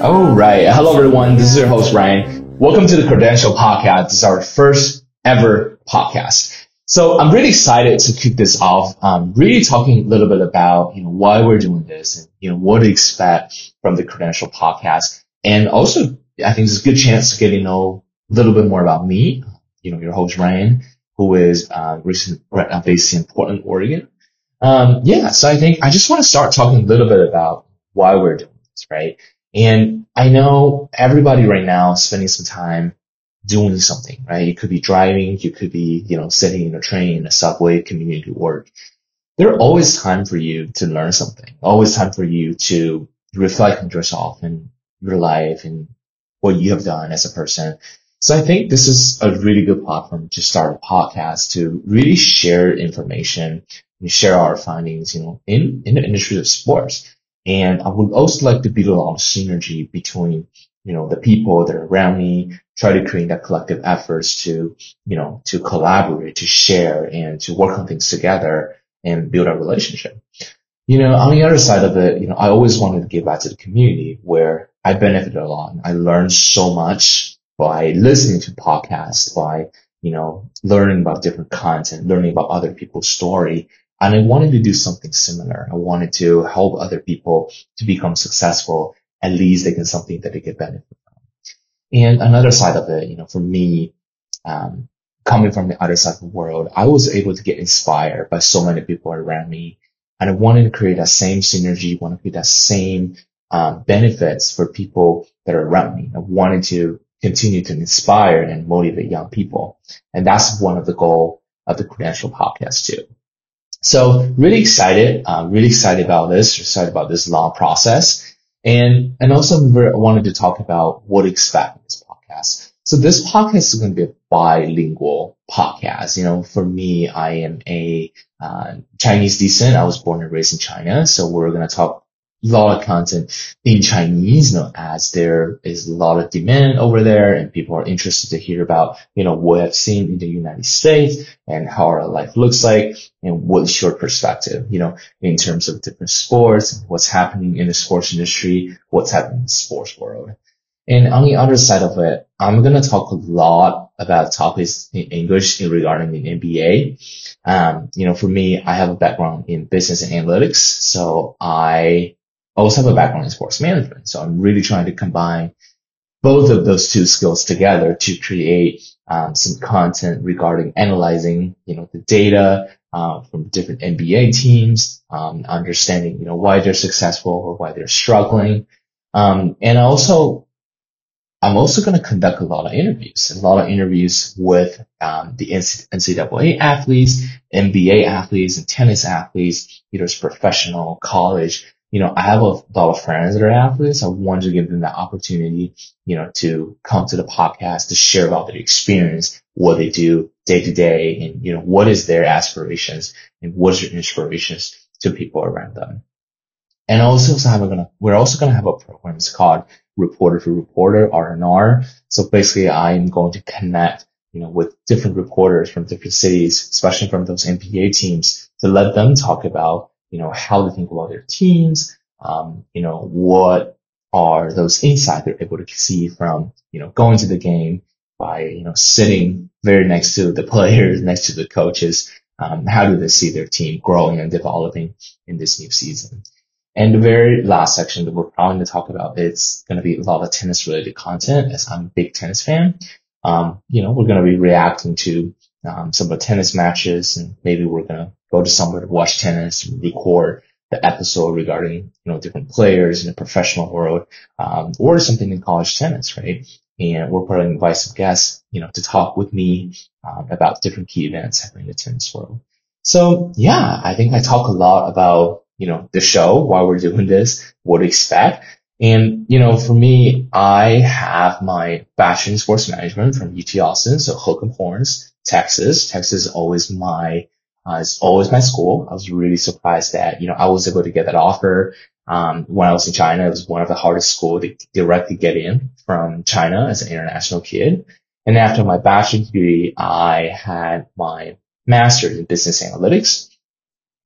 All right. Hello, everyone. This is your host, Ryan. Welcome to the Credential Podcast. This is our first ever podcast. So I'm really excited to kick this off. Um, really talking a little bit about, you know, why we're doing this and, you know, what to expect from the Credential Podcast. And also, I think it's a good chance to get to know a little bit more about me, you know, your host, Ryan, who is, uh, recent, based in Portland, Oregon. Um, yeah, so I think I just want to start talking a little bit about why we're doing this, right? And I know everybody right now spending some time doing something, right? You could be driving, you could be, you know, sitting in a train, a subway, community work. There are always time for you to learn something, always time for you to reflect on yourself and your life and what you have done as a person. So I think this is a really good platform to start a podcast to really share information and share our findings, you know, in, in the industry of sports. And I would also like to build a lot of synergy between, you know, the people that are around me, try to create that collective efforts to, you know, to collaborate, to share and to work on things together and build a relationship. You know, on the other side of it, you know, I always wanted to give back to the community where I benefited a lot. I learned so much by listening to podcasts, by, you know, learning about different content, learning about other people's story and I wanted to do something similar. I wanted to help other people to become successful. At least they get something that they get benefit. And another side of it, you know, for me, um, coming from the other side of the world, I was able to get inspired by so many people around me. And I wanted to create that same synergy, want to create that same um, benefits for people that are around me. I wanted to continue to inspire and motivate young people. And that's one of the goal of the Credential podcast too. So really excited, uh, really excited about this, excited about this long process. And, and also I wanted to talk about what to expect in this podcast. So this podcast is going to be a bilingual podcast. You know, for me, I am a uh, Chinese descent. I was born and raised in China. So we're going to talk lot of content in Chinese, you know, as there is a lot of demand over there and people are interested to hear about, you know, what I've seen in the United States and how our life looks like and what's your perspective, you know, in terms of different sports, what's happening in the sports industry, what's happening in the sports world. And on the other side of it, I'm going to talk a lot about topics in English in regarding the NBA. Um, you know, for me, I have a background in business and analytics. So I I also have a background in sports management. So I'm really trying to combine both of those two skills together to create um, some content regarding analyzing, you know, the data uh, from different NBA teams, um, understanding, you know, why they're successful or why they're struggling. Um, and also, I'm also going to conduct a lot of interviews, a lot of interviews with um, the NCAA athletes, NBA athletes, and tennis athletes, either professional, college, you know, I have a lot of friends that are athletes. I wanted to give them that opportunity, you know, to come to the podcast to share about their experience, what they do day to day, and you know, what is their aspirations and what's their inspirations to people around them. And also, so we're gonna, we're also gonna have a program. It's called Reporter for Reporter, R&R. So basically, I'm going to connect, you know, with different reporters from different cities, especially from those NBA teams, to let them talk about you know, how they think about their teams, um, you know, what are those insights they're able to see from, you know, going to the game by, you know, sitting very next to the players, next to the coaches. Um, how do they see their team growing and developing in this new season? And the very last section that we're probably going to talk about is going to be a lot of tennis related content as I'm a big tennis fan. Um, you know, we're going to be reacting to um, some of the tennis matches and maybe we're going to go to somewhere to watch tennis, record the episode regarding, you know, different players in the professional world, um, or something in college tennis, right? And we're probably invite some guests, you know, to talk with me um, about different key events happening in the tennis world. So yeah, I think I talk a lot about, you know, the show, why we're doing this, what to expect. And, you know, for me, I have my bachelor in sports management from UT Austin, so Hook 'em Horns, Texas. Texas is always my uh, is always my school. I was really surprised that, you know, I was able to get that offer. Um, when I was in China, it was one of the hardest schools to directly get in from China as an international kid. And after my bachelor's degree, I had my master's in business analytics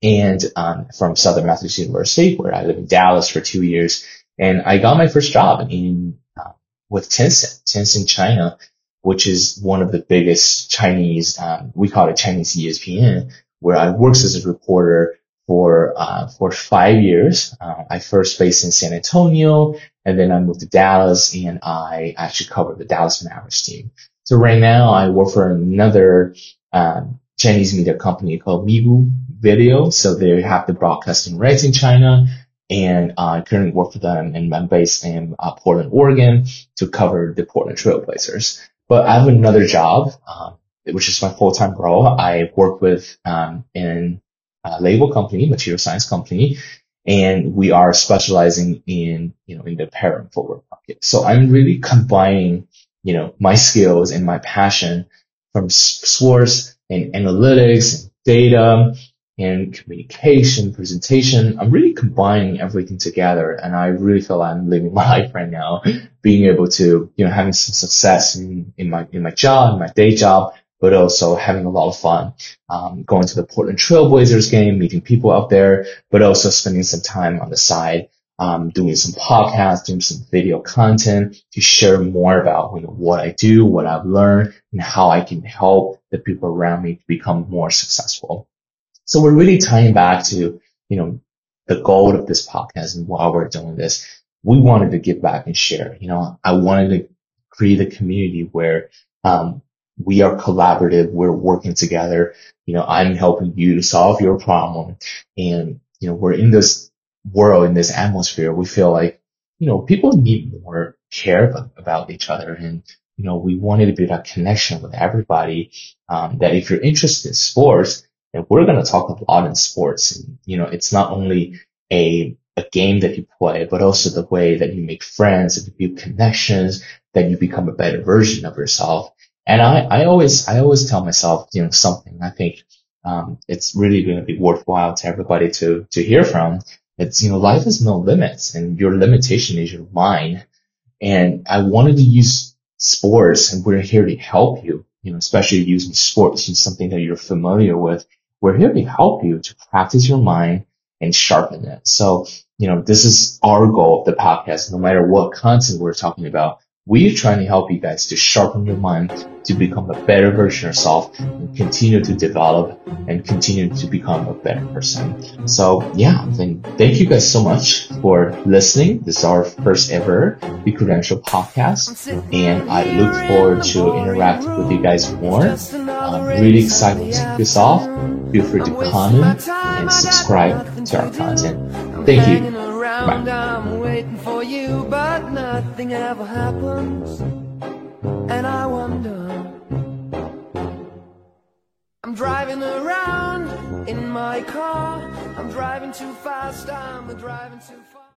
and um, from Southern Methodist University, where I lived in Dallas for two years. And I got my first job in uh, with Tencent, Tencent China, which is one of the biggest Chinese, um, we call it Chinese ESPN, where I worked as a reporter for uh, for five years. Uh, I first based in San Antonio, and then I moved to Dallas, and I actually covered the Dallas Mavericks team. So right now, I work for another um, Chinese media company called Migu Video. So they have the broadcasting rights in China, and I currently work for them, and I'm based in uh, Portland, Oregon, to cover the Portland Trailblazers. But I have another job, um, which is my full-time role. I work with um, in a label company, material science company, and we are specializing in you know in the apparel and footwear market. So I'm really combining you know my skills and my passion from sports and analytics and data and communication, presentation. I'm really combining everything together and I really feel like I'm living my life right now, being able to, you know, having some success in, in my, in my job, in my day job, but also having a lot of fun, um, going to the Portland Trailblazers game, meeting people out there, but also spending some time on the side, um, doing some podcasts, doing some video content to share more about you know, what I do, what I've learned, and how I can help the people around me to become more successful. So we're really tying back to, you know, the goal of this podcast and why we're doing this. We wanted to give back and share. You know, I wanted to create a community where, um, we are collaborative. We're working together. You know, I'm helping you to solve your problem. And, you know, we're in this world, in this atmosphere. We feel like, you know, people need more care about each other. And, you know, we wanted to build a connection with everybody. Um, that if you're interested in sports, and we're going to talk a lot in sports. And, you know, it's not only a, a game that you play, but also the way that you make friends, that you build connections, that you become a better version of yourself. And I, I always, I always tell myself, you know, something I think, um, it's really going to be worthwhile to everybody to, to hear from. It's, you know, life has no limits and your limitation is your mind. And I wanted to use sports and we're here to help you, you know, especially using sports in something that you're familiar with we're here to help you to practice your mind and sharpen it. So, you know, this is our goal of the podcast. No matter what content we're talking about, we're trying to help you guys to sharpen your mind to become a better version of yourself and continue to develop and continue to become a better person. So yeah, thank you guys so much for listening. This is our first ever The Credential podcast and I look forward to interact with you guys more. I'm really excited to kick this off. Feel free to comment and subscribe to our content. Thank you. Nothing ever happens. And I wonder. I'm driving around in my car. I'm driving too fast. I'm driving too fast.